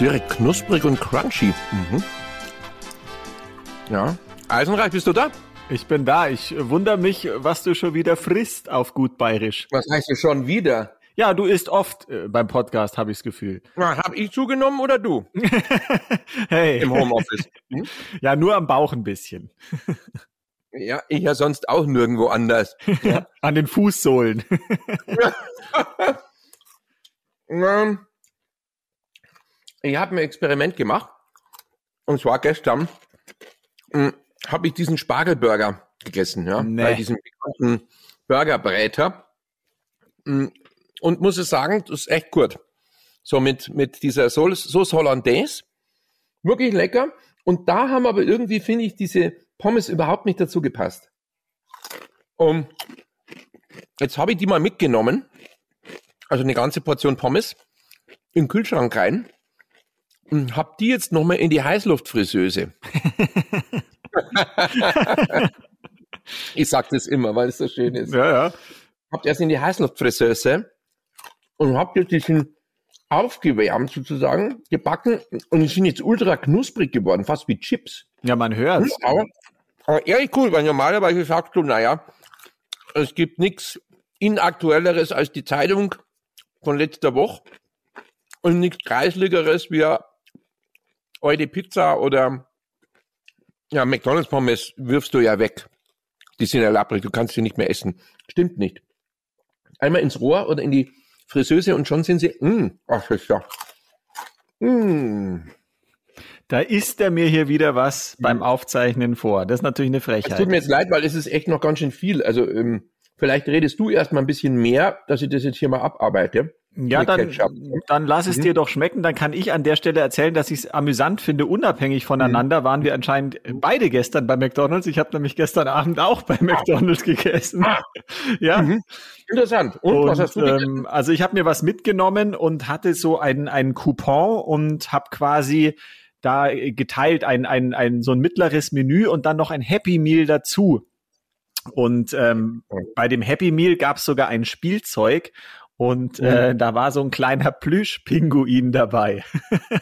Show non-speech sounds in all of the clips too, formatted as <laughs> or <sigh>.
direkt knusprig und crunchy. Mhm. Ja. Eisenreich, bist du da? Ich bin da. Ich wundere mich, was du schon wieder frisst auf gut bayerisch. Was heißt du schon wieder? Ja, du isst oft äh, beim Podcast, habe ich das Gefühl. Na, hab ich zugenommen oder du? <laughs> hey. Im Homeoffice. Hm? <laughs> Ja, nur am Bauch ein bisschen. <laughs> Ja, ich ja sonst auch nirgendwo anders. Ja. An den Fußsohlen. Ähm, ich habe ein Experiment gemacht. Und zwar gestern habe ich diesen Spargelburger gegessen, ja, Nee. bei diesem bekannten Burgerbräter. Mm, Und muss ich sagen, das ist echt gut. So mit, mit dieser Sauce, Sauce Hollandaise. Wirklich lecker. Und da haben aber irgendwie, finde ich, diese Pommes überhaupt nicht dazu gepasst. Und jetzt habe ich die mal mitgenommen. Also eine ganze Portion Pommes in den Kühlschrank rein und habe die jetzt nochmal in die Heißluftfrisseuse. ich sag das immer, weil es so schön ist. ja, ja. Habt erst in die Heißluftfrisseuse und habt jetzt diesen aufgewärmt sozusagen, gebacken und die sind jetzt ultra knusprig geworden, fast wie Chips. Ja, man hört. Aber, aber ehrlich cool, weil normalerweise sagst du, naja, es gibt nichts inaktuelleres als die Zeitung von letzter Woche und nichts kreisligeres wie eure Pizza oder ja, McDonalds Pommes wirfst du ja weg. Die sind ja lapprig, du kannst sie nicht mehr essen. Stimmt nicht. Einmal ins Rohr oder in die Frisseuse und schon sind sie, mh, ach, das ist ja, mh. Da isst er mir hier wieder was beim Aufzeichnen vor. Das ist natürlich eine Es tut Frechheit. mir jetzt leid, weil es ist echt noch ganz schön viel. Also ähm, vielleicht redest du erst mal ein bisschen mehr, dass ich das jetzt hier mal abarbeite. Ja, dann, Ketchup. dann lass es Mhm. dir doch schmecken. Dann kann ich an der Stelle erzählen, dass ich es amüsant finde. Unabhängig voneinander waren wir anscheinend beide gestern bei McDonalds. Ich habe nämlich gestern Abend auch bei McDonalds gegessen. <laughs> Ja. Mhm. Interessant. Und, was hast du Und, gegessen? ähm, also ich habe mir was mitgenommen und hatte so einen, einen Coupon und habe quasi da geteilt ein, ein, ein so ein mittleres Menü und dann noch ein Happy Meal dazu. Und ähm, bei dem Happy Meal gab es sogar ein Spielzeug und äh, da war so ein kleiner <laughs> Plüschpinguin dabei.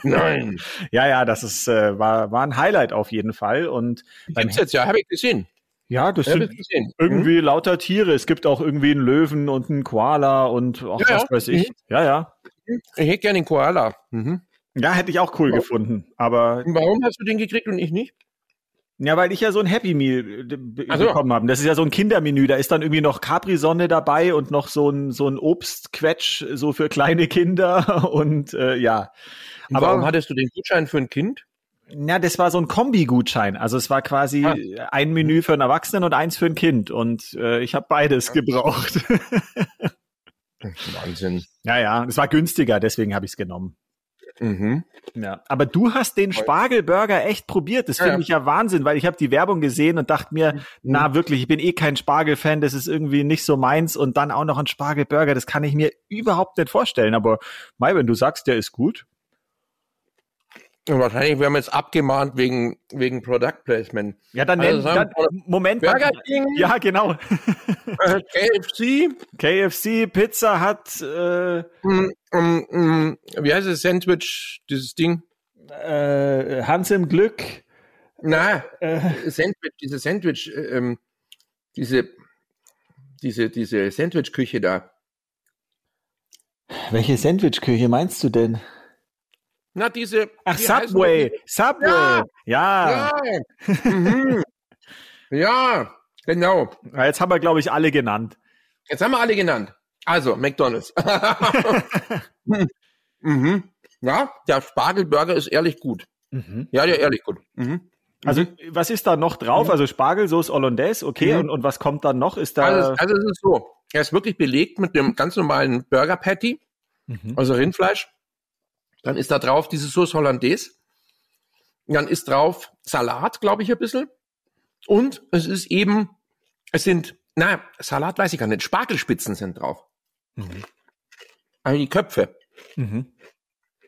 Nein. <laughs> ja, ja, das ist äh, war war ein Highlight auf jeden Fall und beim Gibt's jetzt ja, habe ich gesehen. ja, das Ja, sind ich gesehen. irgendwie lauter Tiere. Es gibt auch irgendwie einen Löwen und einen Koala und auch Ja, was ja. weiß ich. Mhm. Ja, ja. Mhm. Ich hätte gerne einen Koala. Mhm. Ja, hätte ich auch cool Ja. gefunden. Aber warum hast du den gekriegt und ich nicht? Ja, weil ich ja so ein Happy Meal äh, be- Ach so. bekommen habe. Das ist ja so ein Kindermenü. Da ist dann irgendwie noch Capri-Sonne dabei und noch so ein so ein Obstquetsch so für kleine Kinder <laughs> und äh, ja. Aber- warum hattest du den Gutschein für ein Kind? Ja, das war so ein Kombi-Gutschein. Also es war quasi Ah. ein Menü für einen Erwachsenen und eins für ein Kind. Und äh, ich habe beides gebraucht. <laughs> Wahnsinn. ja, ja. Es war günstiger, deswegen habe ich es genommen. Mhm. Ja, aber du hast den Spargelburger echt probiert. Das finde ja. ich ja Wahnsinn, weil ich habe die Werbung gesehen und dachte mir, Mhm. na wirklich, ich bin eh kein Spargelfan, das ist irgendwie nicht so meins und dann auch noch ein Spargelburger, das kann ich mir überhaupt nicht vorstellen. Aber Mai, wenn du sagst, der ist gut. Wahrscheinlich werden wir jetzt abgemahnt wegen, wegen Product Placement. Ja, dann Also nenn, sagen dann, Moment. Burger King, Ja, genau. <laughs> KFC, KFC, Pizza hat äh, mm, mm, mm, wie heißt es, Sandwich, dieses Ding? äh, Hans im Glück. Na, Äh, Sandwich, diese Sandwich, äh, ähm, diese, diese, diese Sandwich-Küche da. welche Sandwichküche meinst du denn? Na, diese. Ach, Subway. Subway. Ja. Ja. Ja. mhm. ja, genau. Jetzt haben wir, glaube ich, alle genannt. Jetzt haben wir alle genannt. Also, McDonalds. <laughs> mhm. Ja, der Spargelburger ist ehrlich gut. Ja, der ehrlich gut. Mhm. Also, was ist da noch drauf? Also Spargelsauce Hollandaise, okay. Mhm. Und, und was kommt dann noch? Ist da. Also, also es ist so, er ist wirklich belegt mit dem ganz normalen Burger Patty, Mhm. also Rindfleisch. Dann ist da drauf diese Sauce Hollandaise. Dann ist drauf Salat, glaube ich, ein bisschen. Und es ist eben, es sind, na, Salat weiß ich gar nicht, Spargelspitzen sind drauf. Mhm. Also die Köpfe. Mhm.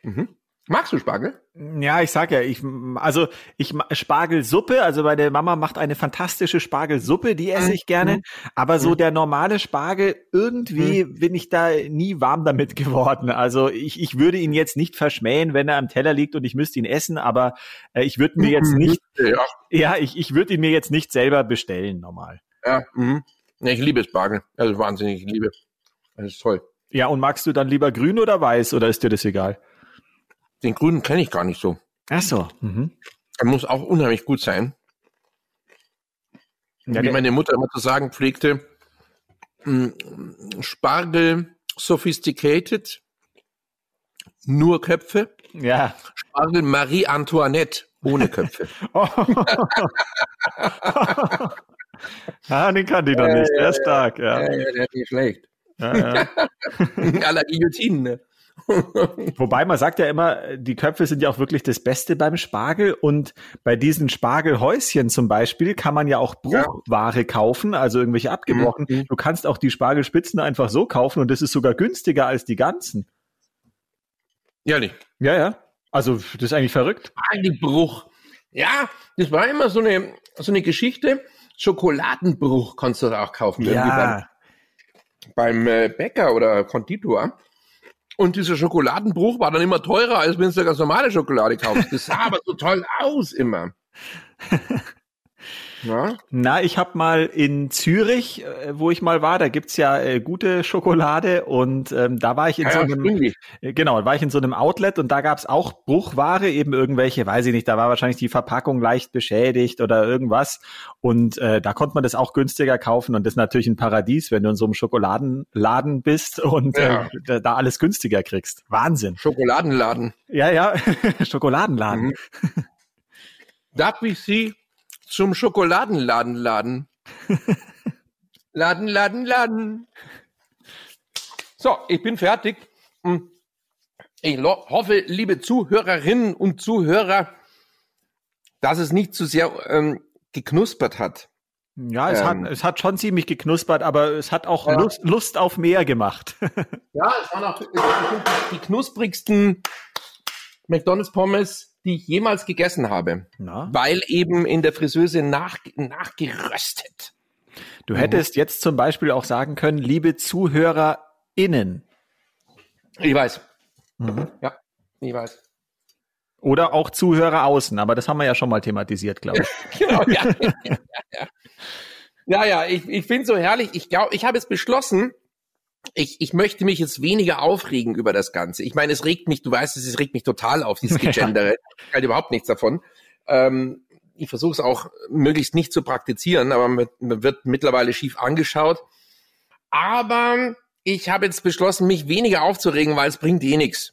Mhm. Magst du Spargel? Ja, ich sag ja, ich also ich Spargelsuppe, also meine Mama macht eine fantastische Spargelsuppe, die esse ich gerne, mhm. aber so mhm. der normale Spargel irgendwie mhm. bin ich da nie warm damit geworden. Also ich, ich würde ihn jetzt nicht verschmähen, wenn er am Teller liegt und ich müsste ihn essen, aber äh, ich würde mir jetzt nicht ja, ja ich ich würde ihn mir jetzt nicht selber bestellen normal. Ja, mhm. ich liebe Spargel, also wahnsinnig, ich liebe. Das ist toll. Ja, und magst du dann lieber grün oder weiß oder ist dir das egal? Den grünen kenne ich gar nicht so. Ach so. Mhm. Er muss auch unheimlich gut sein. Ja, Wie meine Mutter immer zu sagen pflegte, hm, Spargel sophisticated, nur Köpfe. Ja. Spargel Marie Antoinette, ohne Köpfe. <laughs> <laughs> ah, den kann ich noch nicht. Der ist stark, ja. ja, der ist nicht schlecht. Ja, ja. <laughs> Aller Guillotinen. <laughs> Wobei man sagt ja immer, die Köpfe sind ja auch wirklich das Beste beim Spargel und bei diesen Spargelhäuschen zum Beispiel kann man ja auch Bruchware ja. kaufen, also irgendwelche abgebrochen. Mhm. Du kannst auch die Spargelspitzen einfach so kaufen und das ist sogar günstiger als die ganzen. Ehrlich? Ja, ja. Also das ist eigentlich verrückt. Spargelbruch. Ja, das war immer so eine, so eine Geschichte. Schokoladenbruch kannst du auch kaufen. Ja. Beim, beim äh, Bäcker oder Konditor. Und dieser Schokoladenbruch war dann immer teurer, als wenn du ganz normale Schokolade kaufst. Das sah aber so toll aus immer. <laughs> Ja? Na, ich habe mal in Zürich, äh, wo ich mal war, da gibt's ja äh, gute Schokolade und ähm, da war ich in ja, so einem äh, genau, war ich in so einem Outlet und da gab's auch Bruchware, eben irgendwelche, weiß ich nicht, da war wahrscheinlich die Verpackung leicht beschädigt oder irgendwas und äh, da konnte man das auch günstiger kaufen und das ist natürlich ein Paradies, wenn du in so einem Schokoladenladen bist und ja. äh, da alles günstiger kriegst. Wahnsinn. Schokoladenladen. Ja, ja, <laughs> Schokoladenladen. Mhm. Darf ich Sie zum Schokoladenladen laden. <laughs> laden, laden, laden. So, ich bin fertig. Hm. Ich hoffe, liebe Zuhörerinnen und Zuhörer, dass es nicht zu sehr ähm, geknuspert hat. Ja, es, ähm, hat, es hat schon ziemlich geknuspert, aber es hat auch ja. Lust, Lust auf mehr gemacht. <laughs> ja, es waren auch die knusprigsten McDonald's Pommes, die ich jemals gegessen habe. Na? Weil eben in der Friseuse nach, nachgeröstet. Du hättest mhm. jetzt zum Beispiel auch sagen können, liebe ZuhörerInnen. Ich weiß. Mhm. Ja, ich weiß. Oder auch Zuhörer außen, aber das haben wir ja schon mal thematisiert, glaube ich. <laughs> genau, ja. <laughs> ja, ja. ja, ja ich, ich finde so herrlich. Ich glaube, ich habe es beschlossen, ich, ich möchte mich jetzt weniger aufregen über das Ganze. Ich meine, es regt mich, du weißt es, es regt mich total auf, dieses <laughs> Gegendere. ich halte überhaupt nichts davon. Ähm, ich versuche es auch möglichst nicht zu praktizieren, aber man, man wird mittlerweile schief angeschaut. Aber ich habe jetzt beschlossen, mich weniger aufzuregen, weil es bringt eh nichts.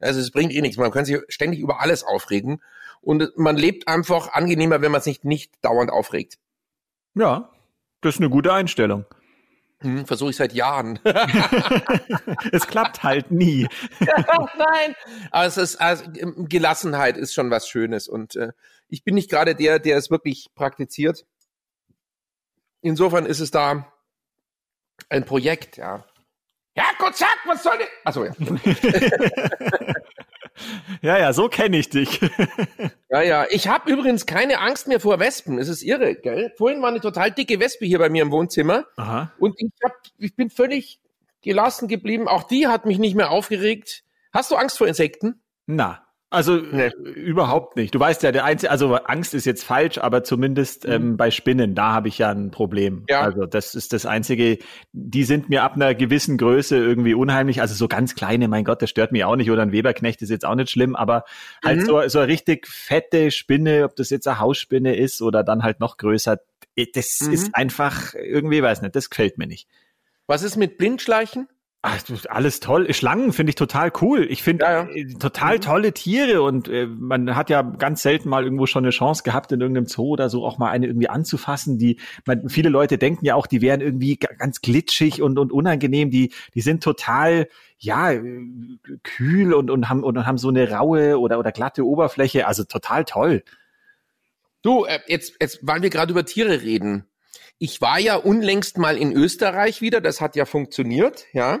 Also es bringt eh nichts. Man kann sich ständig über alles aufregen. Und man lebt einfach angenehmer, wenn man sich nicht dauernd aufregt. Ja, das ist eine gute Einstellung. Hm, Versuche ich seit Jahren. <laughs> <laughs> es klappt halt nie. ja, nein. Aber es ist also, Gelassenheit ist schon was Schönes und äh, ich bin nicht gerade der, der es wirklich praktiziert. Insofern ist es da ein Projekt, ja. Ja, Gott sag, was soll ich? Achso, ja. <laughs> Ja, ja, so kenne ich dich. <laughs> ja, ja. Ich habe übrigens keine Angst mehr vor Wespen. Es ist irre, gell? Vorhin war eine total dicke Wespe hier bei mir im Wohnzimmer. Aha. Und ich, hab, ich bin völlig gelassen geblieben. Auch die hat mich nicht mehr aufgeregt. Hast du Angst vor Insekten? Na, also nee. überhaupt nicht. Du weißt ja, der einzige, also Angst ist jetzt falsch, aber zumindest mhm. ähm, bei Spinnen, da habe ich ja ein Problem. Ja. Also das ist das Einzige. Die sind mir ab einer gewissen Größe irgendwie unheimlich. Also so ganz kleine, mein Gott, das stört mich auch nicht. Oder ein Weberknecht ist jetzt auch nicht schlimm, aber halt mhm. so, so eine richtig fette Spinne, ob das jetzt eine Hausspinne ist oder dann halt noch größer, das mhm. ist einfach irgendwie, weiß nicht, das gefällt mir nicht. Was ist mit Blindschleichen? Ach, alles toll. Schlangen finde ich total cool. Ich finde Ja, ja. äh, total tolle Tiere und äh, man hat ja ganz selten mal irgendwo schon eine Chance gehabt, in irgendeinem Zoo oder so auch mal eine irgendwie anzufassen. Die, man, viele Leute denken ja auch, die wären irgendwie ga- ganz glitschig und, und unangenehm. Die, die sind total, ja, äh, kühl und, und haben, und haben so eine raue oder, oder glatte Oberfläche. Also total toll. Du, äh, jetzt, jetzt, weil wir gerade über Tiere reden. Ich war ja unlängst mal in Österreich wieder, das hat ja funktioniert, ja.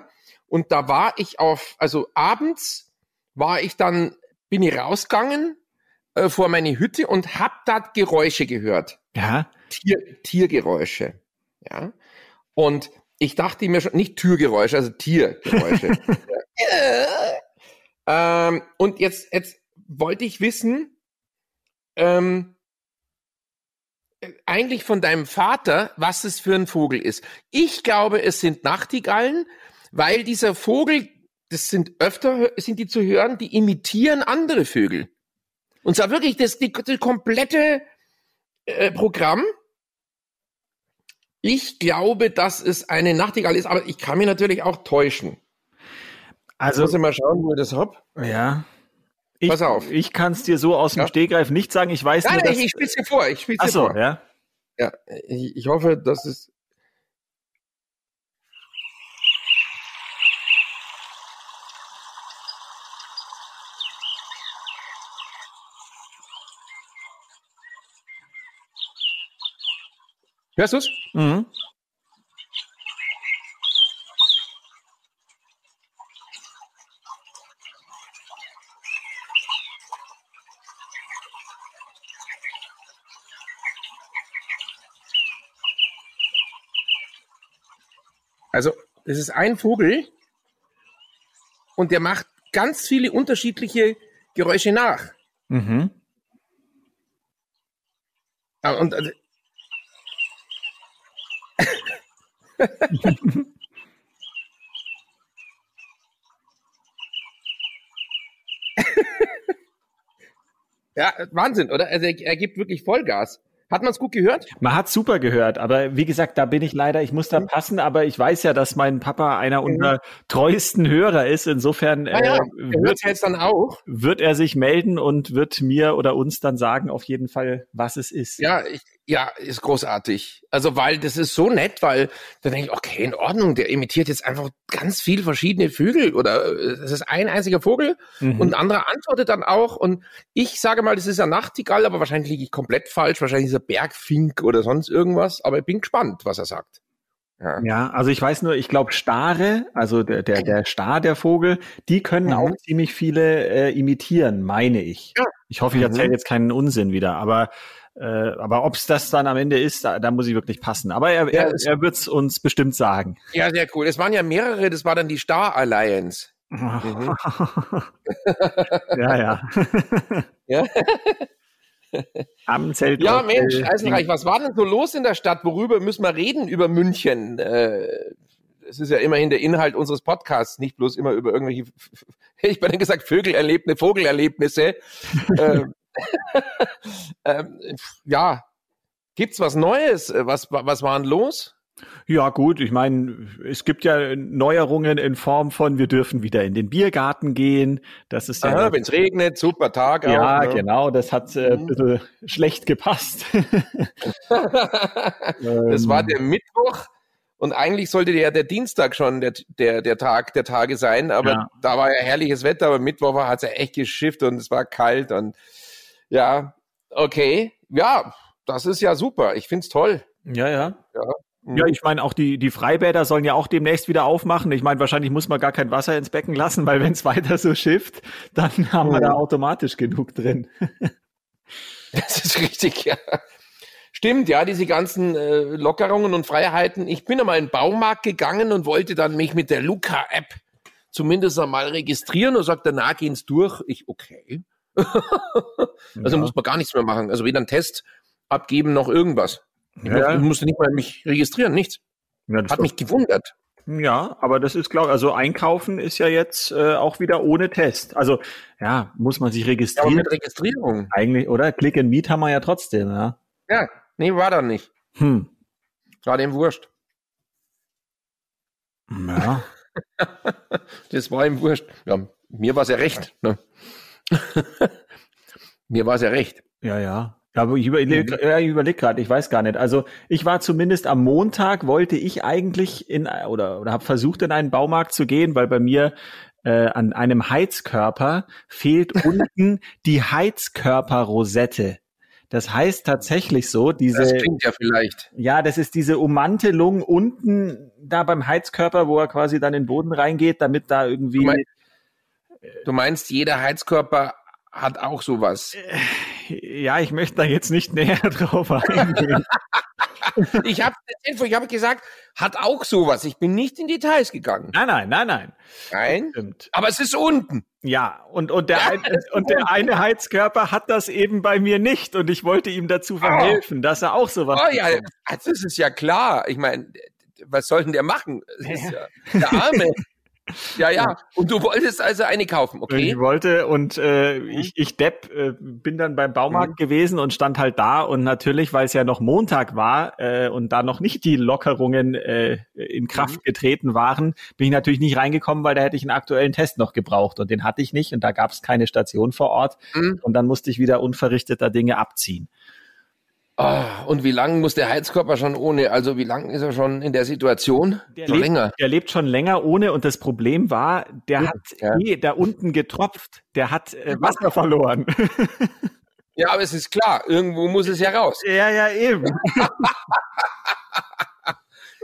Und da war ich auf, also abends war ich dann, bin ich rausgegangen äh, vor meine Hütte und hab da Geräusche gehört. Ja. Tier, Tiergeräusche, ja. Und ich dachte mir schon, nicht Türgeräusche, also Tiergeräusche. <laughs> ähm, und jetzt, jetzt wollte ich wissen, ähm, eigentlich von deinem Vater, was es für ein Vogel ist. Ich glaube, es sind Nachtigallen, weil dieser Vogel, das sind öfter, sind die zu hören, die imitieren andere Vögel. Und zwar wirklich das die, die komplette äh, Programm. Ich glaube, dass es eine Nachtigall ist, aber ich kann mich natürlich auch täuschen. Also, Muss ich mal schauen, wo ich das hab. ja. Ich, Pass auf. Ich kann es dir so aus dem Ja. Stegreif nicht sagen. Ich weiß Nein, nur, nein, dass, ich spiele dir vor. Ich spiele Ach dir so, vor. ja. Ja, ich, ich hoffe, dass es. Hörst du's? Mhm. Also, es ist ein Vogel und der macht ganz viele unterschiedliche Geräusche nach. Mhm. Ah, Und, äh, <laughs> ja, Wahnsinn, oder? Also er, er gibt wirklich Vollgas. Hat man es gut gehört? Man hat super gehört, aber wie gesagt, da bin ich leider, ich muss da passen, aber ich weiß ja, dass mein Papa einer unserer treuesten Hörer ist. Insofern Ja, ja, äh, er wird, ja jetzt dann auch. wird er sich melden und wird mir oder uns dann sagen, auf jeden Fall, was es ist. Ja, ich, ja, ist großartig. Also, weil das ist so nett, weil da denke ich, okay, in Ordnung, der imitiert jetzt einfach ganz viel verschiedene Vögel oder äh, es ist ein einziger Vogel Mhm. und ein anderer antwortet dann auch und ich sage mal, das ist ein Nachtigall, aber wahrscheinlich liege ich komplett falsch, wahrscheinlich ist er Bergfink oder sonst irgendwas, aber ich bin gespannt, was er sagt. Ja. Ja, also ich weiß nur, ich glaube Stare, also der, der, der Star, der Vogel, die können Mhm. auch ziemlich viele äh, imitieren, meine ich. Ja. Ich hoffe, ich Mhm. erzähle jetzt keinen Unsinn wieder, aber äh, aber ob es das dann am Ende ist, da, da muss ich wirklich passen. Aber er, Ja, er, er wird es uns bestimmt sagen. ja, sehr cool. Es waren ja mehrere, das war dann die Star Alliance. Mhm. <laughs> <laughs> ja, ja. Ja. Am Zelt. Ja, Mensch, Eisenreich, was war denn so los in der Stadt? Worüber müssen wir reden? Über München. Äh, es ist ja immerhin der Inhalt unseres Podcasts, nicht bloß immer über irgendwelche, <laughs> ich bin gesagt, Vögelerlebnisse, Vogelerlebnisse. <laughs> ähm, <laughs> ähm, ja, gibt's was Neues? Was, was war denn los? Ja, gut, ich meine, es gibt ja Neuerungen in Form von, wir dürfen wieder in den Biergarten gehen. Das ist ja. Wenn es regnet, super Tag. ja, auch, ne? genau, das hat äh, ein Mhm. bisschen schlecht gepasst. das war Ähm, der Mittwoch und eigentlich sollte ja der Dienstag schon der, der, der Tag der Tage sein, aber Ja. da war ja herrliches Wetter, aber Mittwoch hat es ja echt geschifft und es war kalt und ja, okay. Ja, das ist ja super. Ich find's toll. Ja, ja. Mhm. Ja, ich meine, auch die, die Freibäder sollen ja auch demnächst wieder aufmachen. Ich meine, wahrscheinlich muss man gar kein Wasser ins Becken lassen, weil wenn es weiter so schifft, dann haben wir Mhm. da automatisch genug drin. Das ist richtig, ja. Stimmt, ja, diese ganzen äh, Lockerungen und Freiheiten. Ich bin einmal in den Baumarkt gegangen und wollte dann mich mit der Luca-App zumindest einmal registrieren und sagt, danach gehen's durch. Ich, okay. <laughs> Also ja. muss man gar nichts mehr machen. Also weder einen Test abgeben noch irgendwas. Ich Ja, ja. musste, musste nicht mal mich registrieren, nichts. Ja, das Hat mich gewundert. Ja, aber das ist klar. Also einkaufen ist ja jetzt äh, auch wieder ohne Test. Also ja, muss man sich Ja, aber registrieren. mit Registrierung. Eigentlich, oder? Click and Meet haben wir ja trotzdem, ja. Ja, nee, war da nicht. Hm. War dem wurscht. Ja. <laughs> das war ihm wurscht. Ja, mir war es ja recht. Ne? <laughs> mir war es ja recht. Ja, ja. Aber ich überlege ja, ich überleg gerade, ich weiß gar nicht. Also ich war zumindest am Montag, wollte ich eigentlich in oder, oder habe versucht, in einen Baumarkt zu gehen, weil bei mir äh, an einem Heizkörper fehlt <laughs> unten die Heizkörperrosette. Das heißt tatsächlich so, diese. Das klingt ja vielleicht. Ja, das ist diese Ummantelung unten da beim Heizkörper, wo er quasi dann in den Boden reingeht, damit da irgendwie. Du meinst, du meinst jeder Heizkörper hat auch sowas. Ja, ich möchte da jetzt nicht <laughs> näher drauf eingehen. <laughs> <laughs> ich habe ich habe gesagt, hat auch sowas. Ich bin nicht in Details gegangen. Nein, nein, nein, nein. Nein. Stimmt. Aber es ist unten. Ja, und, und, der, ein, und der eine Heizkörper hat das eben bei mir nicht und ich wollte ihm dazu verhelfen, oh. dass er auch sowas Oh ja, das ist ja klar. Ich meine, was soll denn der machen? Ist ja, der Arme. <laughs> Ja, ja. Und du wolltest also eine kaufen, okay? Ich wollte und äh, mhm. ich, ich Depp äh, bin dann beim Baumarkt mhm. gewesen und stand halt da und natürlich, weil es ja noch Montag war äh, und da noch nicht die Lockerungen äh, in Kraft mhm. getreten waren, bin ich natürlich nicht reingekommen, weil da hätte ich einen aktuellen Test noch gebraucht und den hatte ich nicht und da gab es keine Station vor Ort mhm. und dann musste ich wieder unverrichteter Dinge abziehen. Oh, und wie lange muss der Heizkörper schon ohne? Also wie lange ist er schon in der Situation? Der schon lebt, länger. Der lebt schon länger ohne und das Problem war, der ja, hat ja. eh da unten getropft. Der hat äh, Wasser verloren. <laughs> Ja, aber es ist klar, irgendwo muss es ja raus. Ja, ja, eben. <laughs>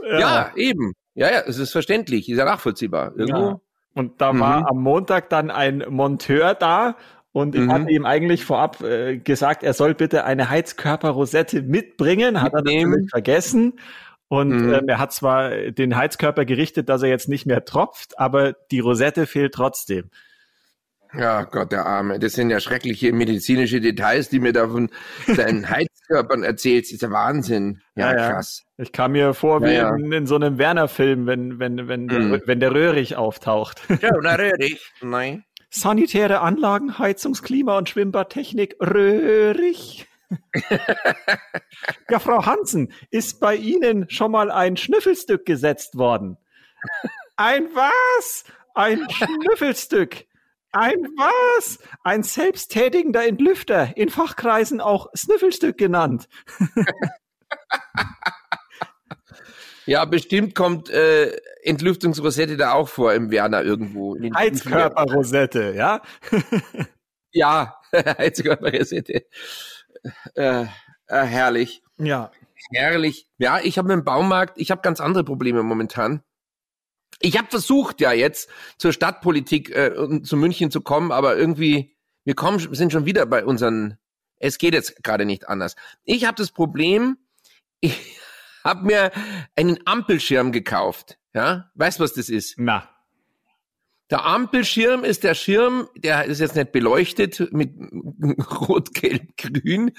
ja. ja. eben. Ja, ja, es ist verständlich, ist ja nachvollziehbar. Irgendwo. Und da mhm. war am Montag dann ein Monteur da und ich mhm. hatte ihm eigentlich vorab äh, gesagt, er soll bitte eine Heizkörperrosette mitbringen, hat er natürlich vergessen. Und mhm. ähm, er hat zwar den Heizkörper gerichtet, dass er jetzt nicht mehr tropft, aber die Rosette fehlt trotzdem. Ja, Gott, der Arme. Das sind ja schreckliche medizinische Details, die mir da von seinen <laughs> Heizkörpern erzählt. Das ist ja Wahnsinn. Ja, ja, krass. Ich kam mir vor wie ja, in, in, so einem Werner-Film, wenn, wenn, wenn, mhm. der, wenn der Röhrig auftaucht. Ja, na <laughs> Röhrig. Nein. Sanitäre Anlagen, Heizungs-, Klima- und Schwimmbadtechnik, röhrig. <laughs> ja, Frau Hansen, ist bei Ihnen schon mal ein Schnüffelstück gesetzt worden? Ein was? Ein Schnüffelstück. Ein was? Ein selbsttätigender Entlüfter, in Fachkreisen auch Snüffelstück genannt. Ja, bestimmt kommt äh, Entlüftungsrosette da auch vor im Werner irgendwo. Heizkörperrosette, ja? <laughs> ja, <laughs> Heizkörperrosette. Äh, äh, herrlich. Ja. Herrlich. Ja, ich habe im Baumarkt, ich habe ganz andere Probleme momentan. Ich habe versucht ja jetzt zur Stadtpolitik äh, zu München zu kommen, aber irgendwie wir kommen sind schon wieder bei unseren es geht jetzt gerade nicht anders. Ich habe das Problem, <laughs> ich habe mir einen Ampelschirm gekauft. Ja, weißt was das ist? Na. Der Ampelschirm ist der Schirm, der ist jetzt nicht beleuchtet mit <laughs> Rot, Gelb, Grün.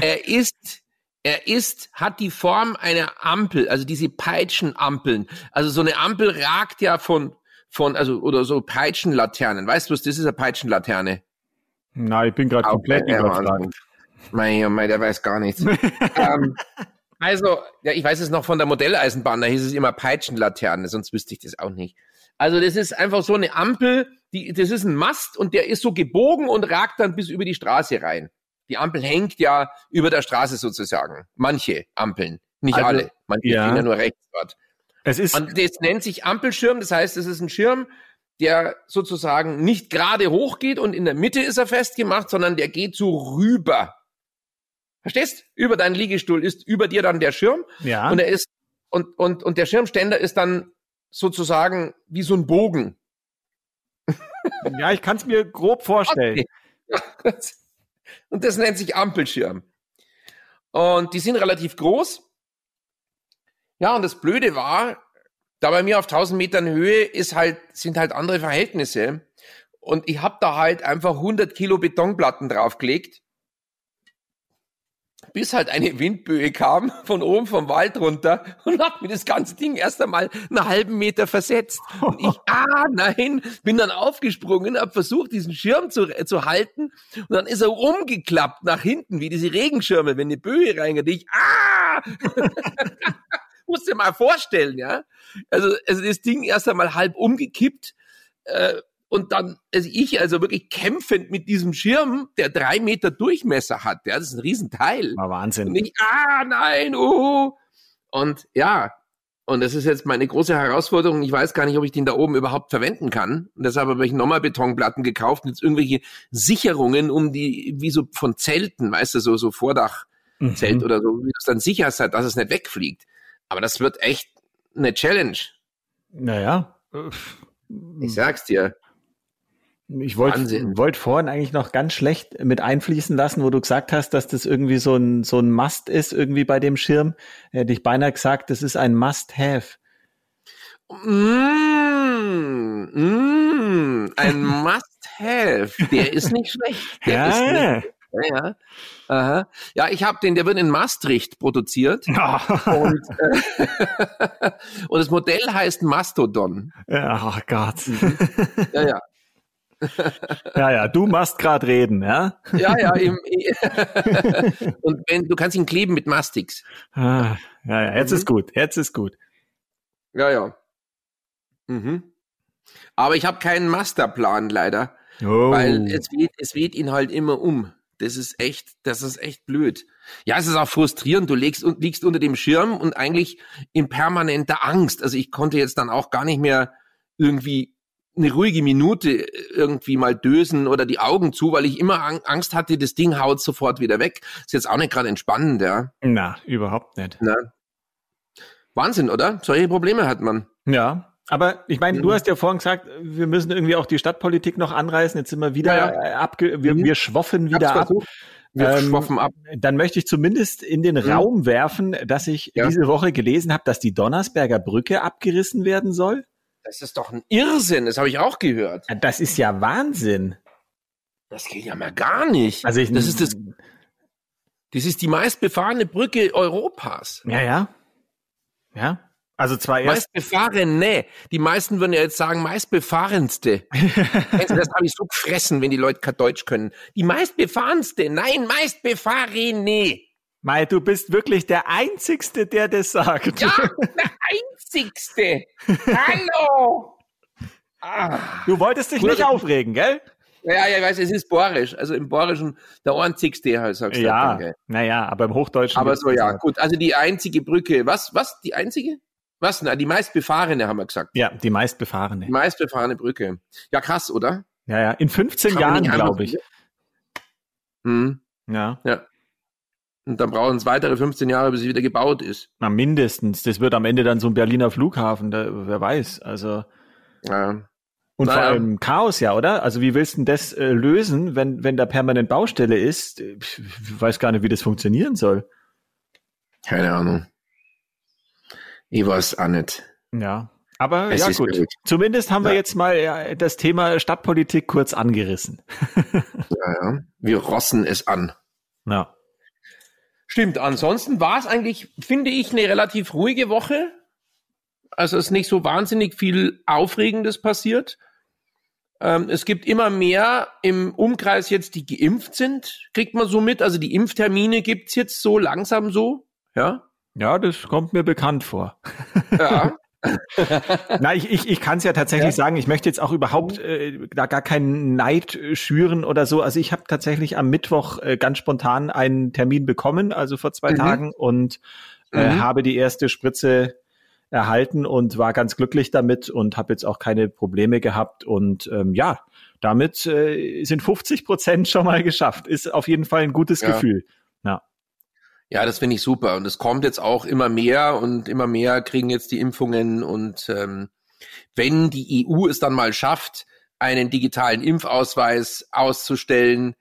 Er ist, er ist, hat die Form einer Ampel, also diese Peitschenampeln. Also so eine Ampel ragt ja von, von, also, oder so Peitschenlaternen. Weißt du was, das ist eine Peitschenlaterne. Na, ich bin gerade komplett überfragt. Mein, mein, der weiß gar nichts. <laughs> ähm, also, ja, ich weiß es noch von der Modelleisenbahn, da hieß es immer Peitschenlaterne, sonst wüsste ich das auch nicht. Also, das ist einfach so eine Ampel, die, das ist ein Mast und der ist so gebogen und ragt dann bis über die Straße rein. Die Ampel hängt ja über der Straße sozusagen. Manche Ampeln, nicht also, alle. Manche ja. ja nur rechts dort. Es ist und das nennt sich Ampelschirm, das heißt, es ist ein Schirm, der sozusagen nicht gerade hochgeht und in der Mitte ist er festgemacht, sondern der geht so rüber Verstehst? Über deinen Liegestuhl ist über dir dann der Schirm. Ja. Und er ist, und, und, und der Schirmständer ist dann sozusagen wie so ein Bogen. Ja, ich kann es mir grob vorstellen. Okay. <laughs> Und das nennt sich Ampelschirm. Und die sind relativ groß. Ja, und das Blöde war, da bei mir auf 1000 Metern Höhe ist halt, sind halt andere Verhältnisse. Und ich habe da halt einfach 100 Kilo Betonplatten draufgelegt bis halt eine Windböe kam von oben vom Wald runter und hat mir das ganze Ding erst einmal einen halben Meter versetzt. Und ich, ah, nein, bin dann aufgesprungen, habe versucht, diesen Schirm zu, zu halten und dann ist er umgeklappt nach hinten, wie diese Regenschirme, wenn eine Böe reingeht. Ich, ah! <laughs> musst dir mal vorstellen, ja. Also, also das Ding erst einmal halb umgekippt. Äh, und dann, also ich also wirklich kämpfend mit diesem Schirm, der drei Meter Durchmesser hat. Ja, das ist ein Riesenteil. War Wahnsinn. Und ich, ah, nein, uh. Und ja, und das ist jetzt meine große Herausforderung. Ich weiß gar nicht, ob ich den da oben überhaupt verwenden kann. Und deshalb habe ich nochmal Betonplatten gekauft und jetzt irgendwelche Sicherungen um die, wie so von Zelten, weißt du, so, so Vordachzelt mhm. oder so, wie das dann sicher ist, dass es nicht wegfliegt. Aber das wird echt eine Challenge. Naja. Ich sag's dir. Ich wollte wollt vorhin eigentlich noch ganz schlecht mit einfließen lassen, wo du gesagt hast, dass das irgendwie so ein, so ein Must ist, irgendwie bei dem Schirm. Hätte ich beinahe gesagt, das ist ein Must-Have. Mm, mm, ein <laughs> Must-Have. Der ist nicht schlecht. Der ja. ist nicht, ja, ja. Ja, ich habe den, der wird in Maastricht produziert. und, äh, <laughs> und das Modell heißt Mastodon. Ja, oh Gott. Mhm. Ja, ja. Ja, ja, du machst gerade reden, ja? Ja, ja. Im, <laughs> und wenn du kannst ihn kleben mit Mastix. Ah, ja, ja, jetzt mhm. ist gut, jetzt ist gut. Ja, ja. Mhm. Aber ich habe keinen Masterplan leider, oh. weil es weht, es weht ihn halt immer um. Das ist echt, das ist echt blöd. Ja, es ist auch frustrierend. Du legst, liegst unter dem Schirm und eigentlich in permanenter Angst. Also ich konnte jetzt dann auch gar nicht mehr irgendwie eine ruhige Minute irgendwie mal dösen oder die Augen zu, weil ich immer Angst hatte, das Ding haut sofort wieder weg. Ist jetzt auch nicht gerade entspannend, ja. Na, überhaupt nicht. Na. Wahnsinn, oder? Solche Probleme hat man. Ja. Aber ich meine, mhm. du hast ja vorhin gesagt, wir müssen irgendwie auch die Stadtpolitik noch anreißen. Jetzt sind wir wieder ja, ja. abge, wir, mhm. wir schwoffen wieder ab. Wir ähm, schwoffen ab. Dann möchte ich zumindest in den mhm. Raum werfen, dass ich ja. diese Woche gelesen habe, dass die Donnersberger Brücke abgerissen werden soll. Das ist doch ein Irrsinn, das habe ich auch gehört. Das ist ja Wahnsinn. Das geht ja mal gar nicht. Also ich, das ist das, das ist die meistbefahrene Brücke Europas. Ja, ja. Ja. Also zwar erst. Meistbefahrene. Die meisten würden ja jetzt sagen, meistbefahrenste. <laughs> das habe ich so gefressen, wenn die Leute kein Deutsch können. Die meistbefahrenste. Nein, meistbefahrene. Mai, du bist wirklich der Einzigste, der das sagt. Ja, <laughs> der Einzigste. Hallo. Ah. Du wolltest dich nicht aufregen, gell? Ja, ja, ich weiß, es ist Borisch. Also im Borischen der Einzigste, halt, sagst du. Ja, naja, aber im Hochdeutschen. Aber so, ja, gut. Also die einzige Brücke. Was, was, die einzige? Was? Na, die meistbefahrene, haben wir gesagt. Ja, die meistbefahrene. Die meistbefahrene Brücke. Ja, krass, oder? Ja, ja. In 15 Kann Jahren, glaube ich. Hm. Ja. Ja. Und dann brauchen es weitere 15 Jahre, bis sie wieder gebaut ist. Na, mindestens. Das wird am Ende dann so ein Berliner Flughafen, da, wer weiß. Also. Ja. Und naja. vor allem Chaos ja, oder? Also wie willst du denn das äh, lösen, wenn, wenn da permanent Baustelle ist? Ich weiß gar nicht, wie das funktionieren soll. Keine Ahnung. Ich weiß auch nicht. Ja. Aber es ja gut. Blöd. Zumindest haben ja. wir jetzt mal ja, das Thema Stadtpolitik kurz angerissen. <laughs> ja, ja. Wir rossen es an. Ja. Stimmt, ansonsten war es eigentlich, finde ich, eine relativ ruhige Woche. Also es ist nicht so wahnsinnig viel Aufregendes passiert. Ähm, es gibt immer mehr im Umkreis jetzt, die geimpft sind, kriegt man so mit. Also die Impftermine gibt's jetzt so langsam so, ja. Ja, das kommt mir bekannt vor. Ja. <laughs> Na, ich, ich, ich kann es ja tatsächlich ja. sagen, ich möchte jetzt auch überhaupt äh, da gar keinen Neid schüren oder so. Also ich habe tatsächlich am Mittwoch äh, ganz spontan einen Termin bekommen, also vor zwei mhm. Tagen, und äh, mhm. habe die erste Spritze erhalten und war ganz glücklich damit und habe jetzt auch keine Probleme gehabt. Und ähm, ja, damit äh, sind 50 Prozent schon mal geschafft. Ist auf jeden Fall ein gutes ja. Gefühl. Ja. Das finde ich super. Und es kommt jetzt auch immer mehr und immer mehr kriegen jetzt die Impfungen. Und ähm, wenn die EU es dann mal schafft, einen digitalen Impfausweis auszustellen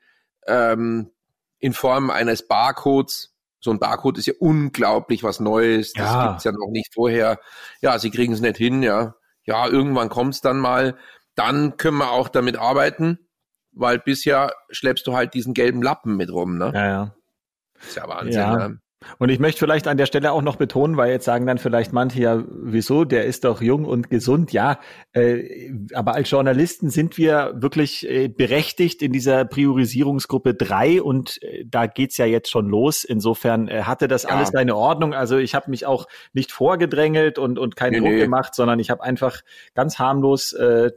ähm, in Form eines Barcodes, so ein Barcode ist ja unglaublich was Neues. Das ja. gibt's ja noch nicht vorher. Ja, sie kriegen es nicht hin, ja. Ja, irgendwann kommt's dann mal. Dann können wir auch damit arbeiten, weil bisher schleppst du halt diesen gelben Lappen mit rum, ne? Ja, ja. Ist ja Wahnsinn. Ja. Ne? Und ich möchte vielleicht an der Stelle auch noch betonen, weil jetzt sagen dann vielleicht manche ja, wieso, der ist doch jung und gesund. Ja, äh, aber als Journalisten sind wir wirklich äh, berechtigt in dieser Priorisierungsgruppe drei und äh, da geht's ja jetzt schon los. Insofern äh, hatte das ja. alles seine Ordnung. Also ich habe mich auch nicht vorgedrängelt und, und keinen nee, Druck nee. gemacht, sondern ich habe einfach ganz harmlos äh,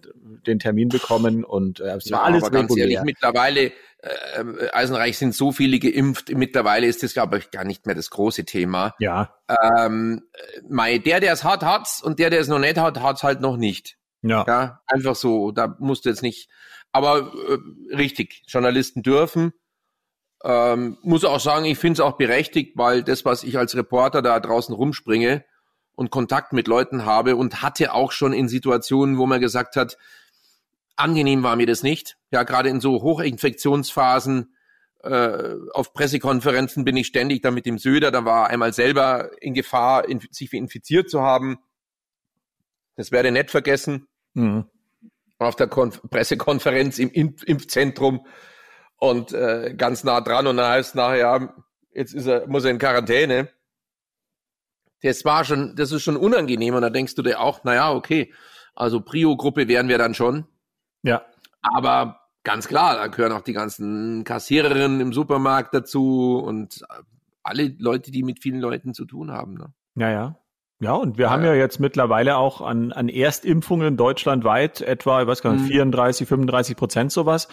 den Termin bekommen und äh, es war ja, alles aber ganz ehrlich, mittlerweile äh, Eisenreich sind so viele geimpft. Mittlerweile ist das, glaube ich, gar nicht mehr das große Thema. Ja. Ähm, mei, der, der es hat, hat's und der, der es noch nicht hat, hat's halt noch nicht. Ja. ja einfach so. Da musst du jetzt nicht. Aber äh, richtig, Journalisten dürfen. Ähm, muss auch sagen, ich finde es auch berechtigt, weil das, was ich als Reporter da draußen rumspringe und Kontakt mit Leuten habe und hatte auch schon in Situationen, wo man gesagt hat, angenehm war mir das nicht. Ja, gerade in so Hochinfektionsphasen äh, auf Pressekonferenzen bin ich ständig da mit dem Söder. Da war einmal selber in Gefahr, in, sich infiziert zu haben. Das werde nicht vergessen. Mhm. Auf der Konf Pressekonferenz im Impf Impfzentrum und äh, ganz nah dran. Und dann heißt nachher, ja, jetzt ist er, muss er in Quarantäne. Das war schon, das ist schon unangenehm. Und da denkst du dir auch, naja, okay, also Prio-Gruppe wären wir dann schon. Ja. Aber ganz klar, da gehören auch die ganzen Kassiererinnen im Supermarkt dazu und alle Leute, die mit vielen Leuten zu tun haben. Ne? Ja, ja. Ja, und wir ja, haben ja jetzt mittlerweile auch an, an Erstimpfungen deutschlandweit etwa, ich weiß gar nicht, 34, 35 Prozent sowas.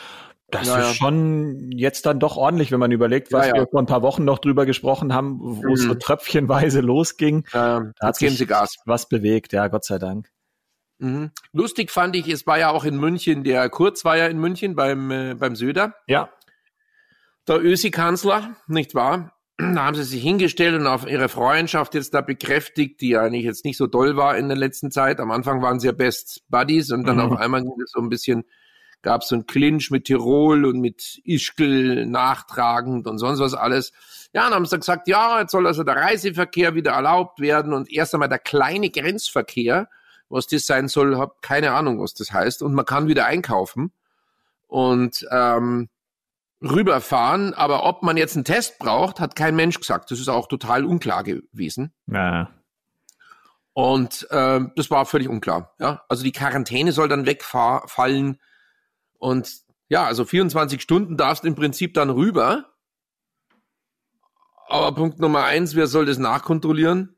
Das ja, ist schon jetzt dann doch ordentlich, wenn man überlegt, was ja, wir vor ein paar Wochen noch drüber gesprochen haben, wo mhm. es so tröpfchenweise <laughs> losging. Ja, da hat sich was bewegt, ja, Gott sei Dank. Mhm. Lustig fand ich, es war ja auch in München, der Kurz war ja in München beim, äh, beim Söder. Ja. Der Ösi-Kanzler, nicht wahr? Da haben sie sich hingestellt und auf ihre Freundschaft jetzt da bekräftigt, die eigentlich jetzt nicht so doll war in der letzten Zeit. Am Anfang waren sie ja Best Buddies und dann mhm. auf einmal ging es so ein bisschen, gab es so ein Clinch mit Tirol und mit Ischgl nachtragend und sonst was alles. Ja, und haben sie gesagt, ja, jetzt soll also der Reiseverkehr wieder erlaubt werden und erst einmal der kleine Grenzverkehr was das sein soll, habe keine Ahnung, was das heißt. Und man kann wieder einkaufen und ähm, rüberfahren, aber ob man jetzt einen Test braucht, hat kein Mensch gesagt. Das ist auch total unklar gewesen. Ja. Und äh, das war völlig unklar. Ja, also die Quarantäne soll dann wegfallen und ja, also 24 Stunden darfst im Prinzip dann rüber. Aber Punkt Nummer eins, wer soll das nachkontrollieren?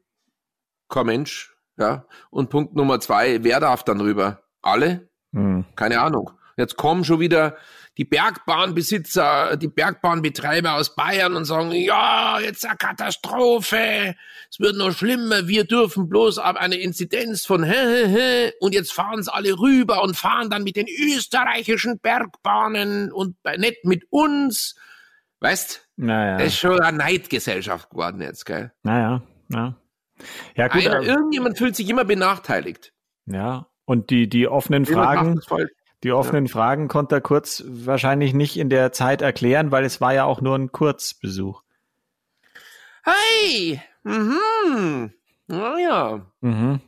Kein Mensch. Ja. Und Punkt Nummer zwei, wer darf dann rüber? Alle? Hm. Keine Ahnung. Jetzt kommen schon wieder die Bergbahnbesitzer, die Bergbahnbetreiber aus Bayern und sagen, ja, jetzt eine Katastrophe, es wird noch schlimmer, wir dürfen bloß ab eine Inzidenz von hä, hä, hä, und jetzt fahren sie alle rüber und fahren dann mit den österreichischen Bergbahnen und nicht mit uns. Weißt? Naja. Das ist schon eine Neidgesellschaft geworden jetzt, gell? Naja, ja. Ja, gut. Einer, irgendjemand fühlt sich immer benachteiligt. Ja, und die, die offenen Fragen, die offenen ja. Fragen konnte er kurz wahrscheinlich nicht in der Zeit erklären, weil es war ja auch nur ein Kurzbesuch. Hey! Mhm. Naja. Mhm.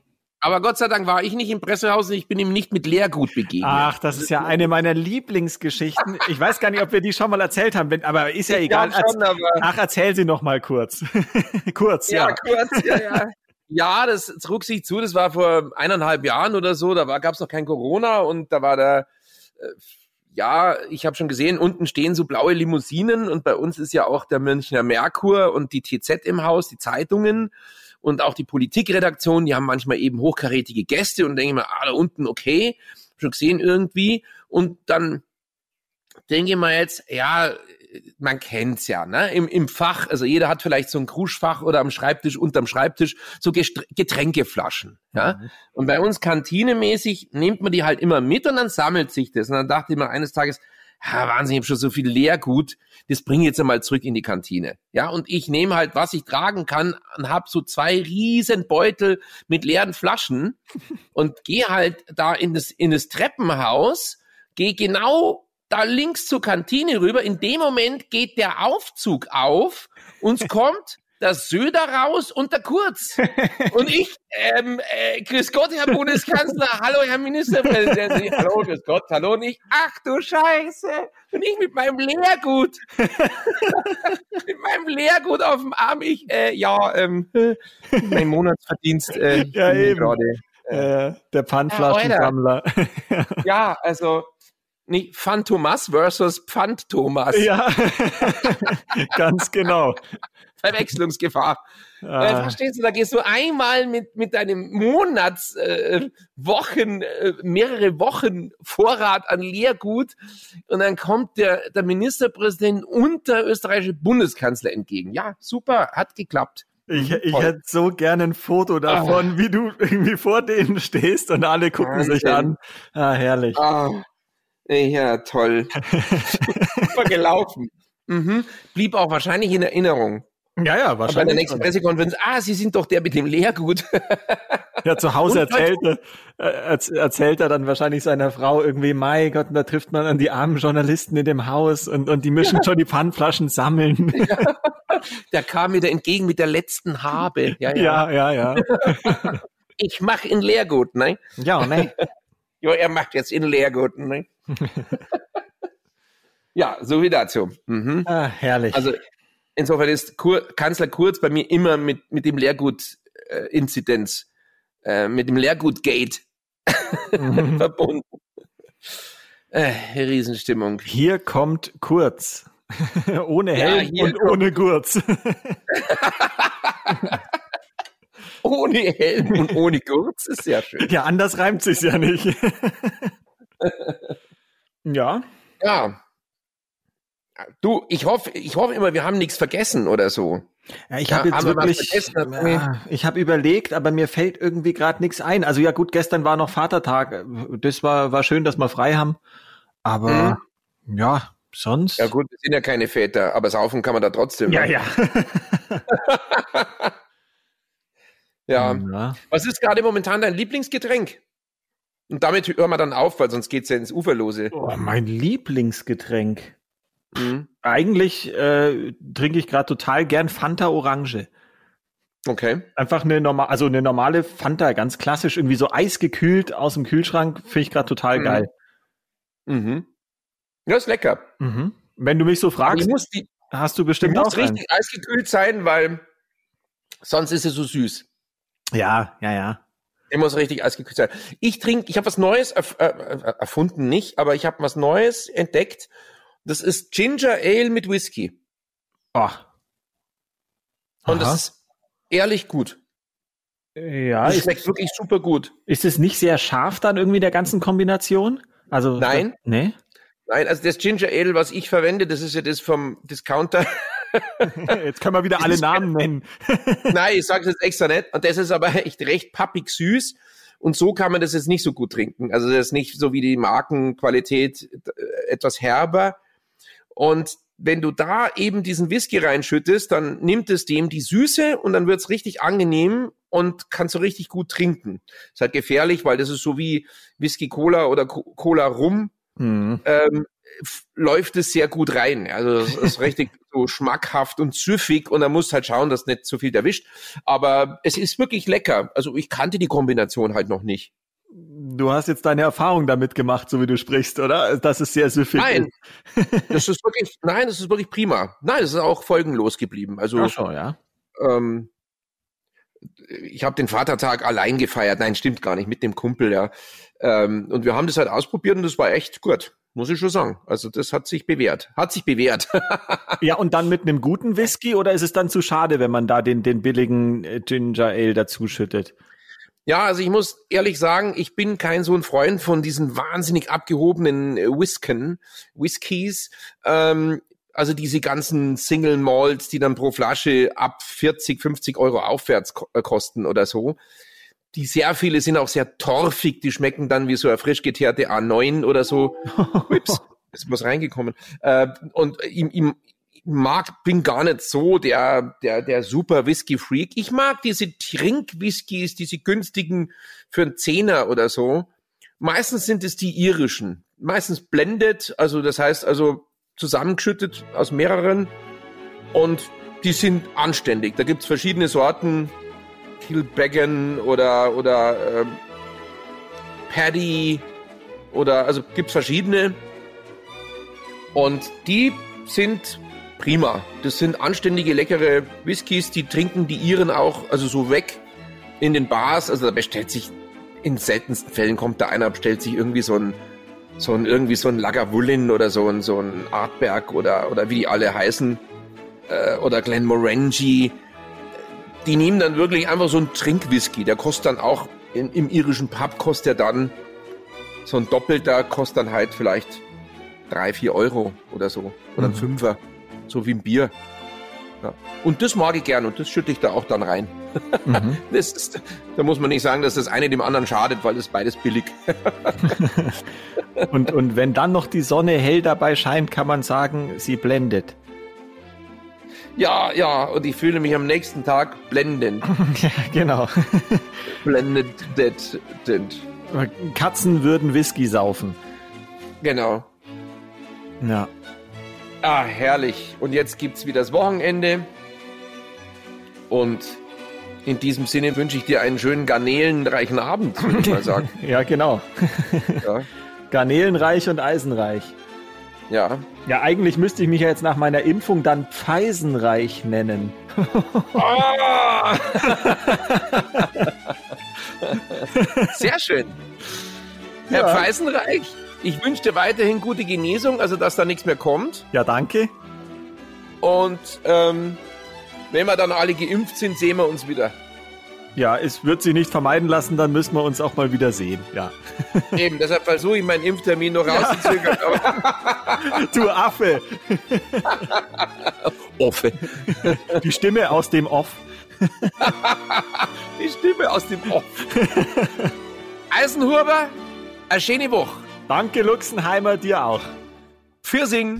Aber Gott sei Dank war ich nicht im Pressehaus und ich bin ihm nicht mit Leergut begegnet. Ach, das ist ja eine meiner Lieblingsgeschichten. Ich weiß gar nicht, ob wir die schon mal erzählt haben, aber ist ja ich egal. Schon, aber Ach, erzähl sie noch mal kurz. <laughs> kurz, ja. Ja, kurz, ja, ja. <laughs> Ja, das trug sich zu. Das war vor eineinhalb Jahren oder so. Da gab es noch kein Corona und da war der, äh, ja, ich habe schon gesehen, unten stehen so blaue Limousinen und bei uns ist ja auch der Münchner Merkur und die TZ im Haus, die Zeitungen und auch die Politikredaktion, die haben manchmal eben hochkarätige Gäste und denke ich mir, ah, da unten okay, schon gesehen irgendwie. Und dann denke ich mir jetzt, ja, man kennt's ja, ne? Im, Im Fach, also jeder hat vielleicht so ein Kruschfach oder am Schreibtisch, unterm Schreibtisch, so Getränkeflaschen, ja? Mhm. Und bei uns kantinemäßig nimmt man die halt immer mit und dann sammelt sich das. Und dann dachte ich mir eines Tages, ja, Wahnsinn, ich habe schon so viel Leergut, das bringe ich jetzt einmal zurück in die Kantine. Ja, und ich nehme halt, was ich tragen kann und habe so zwei riesen Beutel mit leeren Flaschen <laughs> und gehe halt da in das, in das Treppenhaus, gehe genau da links zur Kantine rüber. In dem Moment geht der Aufzug auf, uns <laughs> kommt der Söder raus und der Kurz. <laughs> Und ich, ähm, äh, grüß Gott, Herr Bundeskanzler, <laughs> hallo, Herr Ministerpräsident, hallo, grüß Gott, hallo, nicht, ach du Scheiße, und ich mit meinem Lehrgut, <laughs> mit meinem Leergut auf dem Arm. Ich, äh, ja, ähm, mein Monatsverdienst. Äh, ja, eben. Grade, äh, der Pfandflaschensammler. Ja, ja, also nicht Phantomas versus Pfand Thomas. Ja, <laughs> ganz genau. Verwechslungsgefahr. Ah. Äh, verstehst du, da gehst du einmal mit, mit deinem Monats, äh, Wochen, äh, mehrere Wochen Vorrat an Leergut und dann kommt der, der Ministerpräsident und der österreichische Bundeskanzler entgegen. Ja, super, hat geklappt. Ich, ich hätte so gerne ein Foto davon, ah. wie du irgendwie vor denen stehst und alle gucken Wahnsinn. sich an. Ah, herrlich. Ah. Ja, toll. <laughs> Super gelaufen. Mhm. Blieb auch wahrscheinlich in Erinnerung. Ja, ja, wahrscheinlich. bei der nächsten Pressekonferenz, ah, Sie sind doch der mit dem Lehrgut. <laughs> ja, zu Hause erzählte, äh, erzählt er dann wahrscheinlich seiner Frau irgendwie, mein Gott, da trifft man an die armen Journalisten in dem Haus und, und die müssen ja. schon die Pfandflaschen sammeln. <laughs> Ja. Der kam wieder entgegen mit der letzten Habe. Ja, ja, ja. ja, ja. ich mache in Lehrgut, ne? Ja, ne? Ja, er macht jetzt in Lehrgut, ne? <laughs> ja, so wie dazu. Mhm. Ah, herrlich. Also insofern ist Kur Kanzler Kurz bei mir immer mit, mit dem Lehrgut-Inzidenz, äh, äh, mit dem Lehrgut-Gate mhm. <laughs> verbunden. Äh, Riesenstimmung. Hier kommt Kurz. <laughs> ohne Helm ja, und kommt. ohne Gurz. Ohne Helm und ohne Gurz ist sehr schön. Ja, anders reimt sich ja nicht. <laughs> ja. Ja. Du, ich hoffe, ich hoffe immer, wir haben nichts vergessen oder so. Ja, ich habe ja, jetzt wirklich, ja, ich habe überlegt, aber mir fällt irgendwie gerade nichts ein. Also ja gut, gestern war noch Vatertag. Das war war schön, dass wir frei haben. Aber mhm. ja, sonst. Ja gut, wir sind ja keine Väter, aber saufen kann man da trotzdem. Ja, ja. <laughs> <laughs> ja. ja. Was ist gerade momentan dein Lieblingsgetränk? Und damit hören wir dann auf, weil sonst geht's ja ins Uferlose. Oh, mein Lieblingsgetränk. Mhm. Eigentlich äh, trinke ich gerade total gern Fanta Orange. Okay. Einfach eine normale, also eine normale Fanta, ganz klassisch, irgendwie so eisgekühlt aus dem Kühlschrank, finde ich gerade total mhm. geil. Mhm. Ja, ist lecker. Mhm. Wenn du mich so fragst, die, hast du bestimmt die muss auch richtig eisgekühlt sein, weil sonst ist es so süß. Ja, ja, ja. Der muss richtig eisgekühlt sein. Ich trinke, ich habe was Neues erf äh, äh, erfunden, nicht, aber ich habe was Neues entdeckt das ist Ginger Ale mit Whisky. Oh. Und das ist ehrlich gut. Ja, das schmeckt wirklich super gut. Ist es nicht sehr scharf dann irgendwie der ganzen Kombination? Also nein, nee. Nein, also das Ginger Ale, was ich verwende, das ist ja das vom Discounter. <laughs> jetzt können wir wieder alle Namen nennen. nein, ich sage es jetzt extra nicht. Und das ist aber echt recht pappig süß. Und so kann man das jetzt nicht so gut trinken. Also das ist nicht so wie die Markenqualität äh, etwas herber, und wenn du da eben diesen Whisky reinschüttest, dann nimmt es dem die Süße und dann wird's richtig angenehm und kannst du richtig gut trinken. Ist halt gefährlich, weil das ist so wie Whisky Cola oder Cola Rum. Mhm. Ähm, läuft es sehr gut rein. Also es ist <laughs> richtig so schmackhaft und süffig und da musst halt schauen, dass nicht zu viel erwischt. Aber es ist wirklich lecker. Also ich kannte die Kombination halt noch nicht. Du hast jetzt deine Erfahrung damit gemacht, so wie du sprichst, oder? Das ist sehr süffig. Nein, <laughs> das ist wirklich, nein, das ist wirklich prima. Nein, es ist auch folgenlos geblieben. Also, Ach so, ja. Ähm, ich habe den Vatertag allein gefeiert. Nein, stimmt gar nicht, mit dem Kumpel, ja. Ähm, und wir haben das halt ausprobiert und das war echt gut, muss ich schon sagen. Also das hat sich bewährt. Hat sich bewährt. <laughs> ja, und dann mit einem guten Whisky oder ist es dann zu schade, wenn man da den, den billigen äh, Ginger Ale dazuschüttet? Ja, also ich muss ehrlich sagen, ich bin kein so ein Freund von diesen wahnsinnig abgehobenen äh, Whisken, Whiskys. Ähm, also diese ganzen Single Malts, die dann pro Flasche ab 40, 50 Euro aufwärts äh, kosten oder so. Die sehr viele sind auch sehr torfig, die schmecken dann wie so eine frisch geteerte A9 oder so. <laughs> Ups, ist was reingekommen. Äh, und im, im, mag, bin gar nicht so der, der, der super Whisky-Freak. Ich mag diese Trink-Whiskys, diese günstigen für einen Zehner oder so. Meistens sind es die irischen. Meistens blended, also das heißt also zusammengeschüttet aus mehreren. Und die sind anständig. Da gibt's verschiedene Sorten. Kilbeggan oder, oder ähm, Paddy oder also gibt's verschiedene. Und die sind prima. Das sind anständige, leckere Whiskys, die trinken die Iren auch, also so weg in den Bars. Also da bestellt sich, in seltensten Fällen kommt da einer, bestellt sich irgendwie so ein, so ein, irgendwie so ein Lagavulin oder so ein, so ein Artberg oder, oder wie die alle heißen, äh, oder Glenmorangie. Die nehmen dann wirklich einfach so einen Trinkwhisky, der kostet dann auch in, im irischen Pub kostet er dann so ein doppelter kostet dann halt vielleicht drei, vier Euro oder so. Oder ein Mhm. Fünfer. So wie ein Bier. Ja. Und das mag ich gern und das schütte ich da auch dann rein. Mhm. <laughs> Das ist, da muss man nicht sagen, dass das eine dem anderen schadet, weil das beides billig. <laughs> Und, und wenn dann noch die Sonne hell dabei scheint, kann man sagen, sie blendet. Ja, ja, und ich fühle mich am nächsten Tag blendend. <laughs> ja, genau. <laughs> Blendet. Katzen würden Whisky saufen. Genau. Ja. Ah, herrlich. Und jetzt gibt's wieder das Wochenende. Und in diesem Sinne wünsche ich dir einen schönen garnelenreichen Abend, würde ich mal <laughs> sagen. Ja, genau. Ja. Garnelenreich und eisenreich. Ja. Ja, eigentlich müsste ich mich ja jetzt nach meiner Impfung dann Pfeisenreich nennen. Ah! Sehr schön. Herr Ja. Pfeisenreich, ich wünsche dir weiterhin gute Genesung, also dass da nichts mehr kommt. Ja, danke. Und ähm, wenn wir dann alle geimpft sind, sehen wir uns wieder. Ja, es wird sich nicht vermeiden lassen, dann müssen wir uns auch mal wieder sehen. Ja. <laughs> Eben, deshalb versuche ich meinen Impftermin noch rauszuzögern. <laughs> Du Affe! <laughs> offen. Die Stimme aus dem Off. Die Stimme aus dem Off. Eisenhuber, eine schöne Woche. Danke, Luxenheimer, dir auch. Für Sing.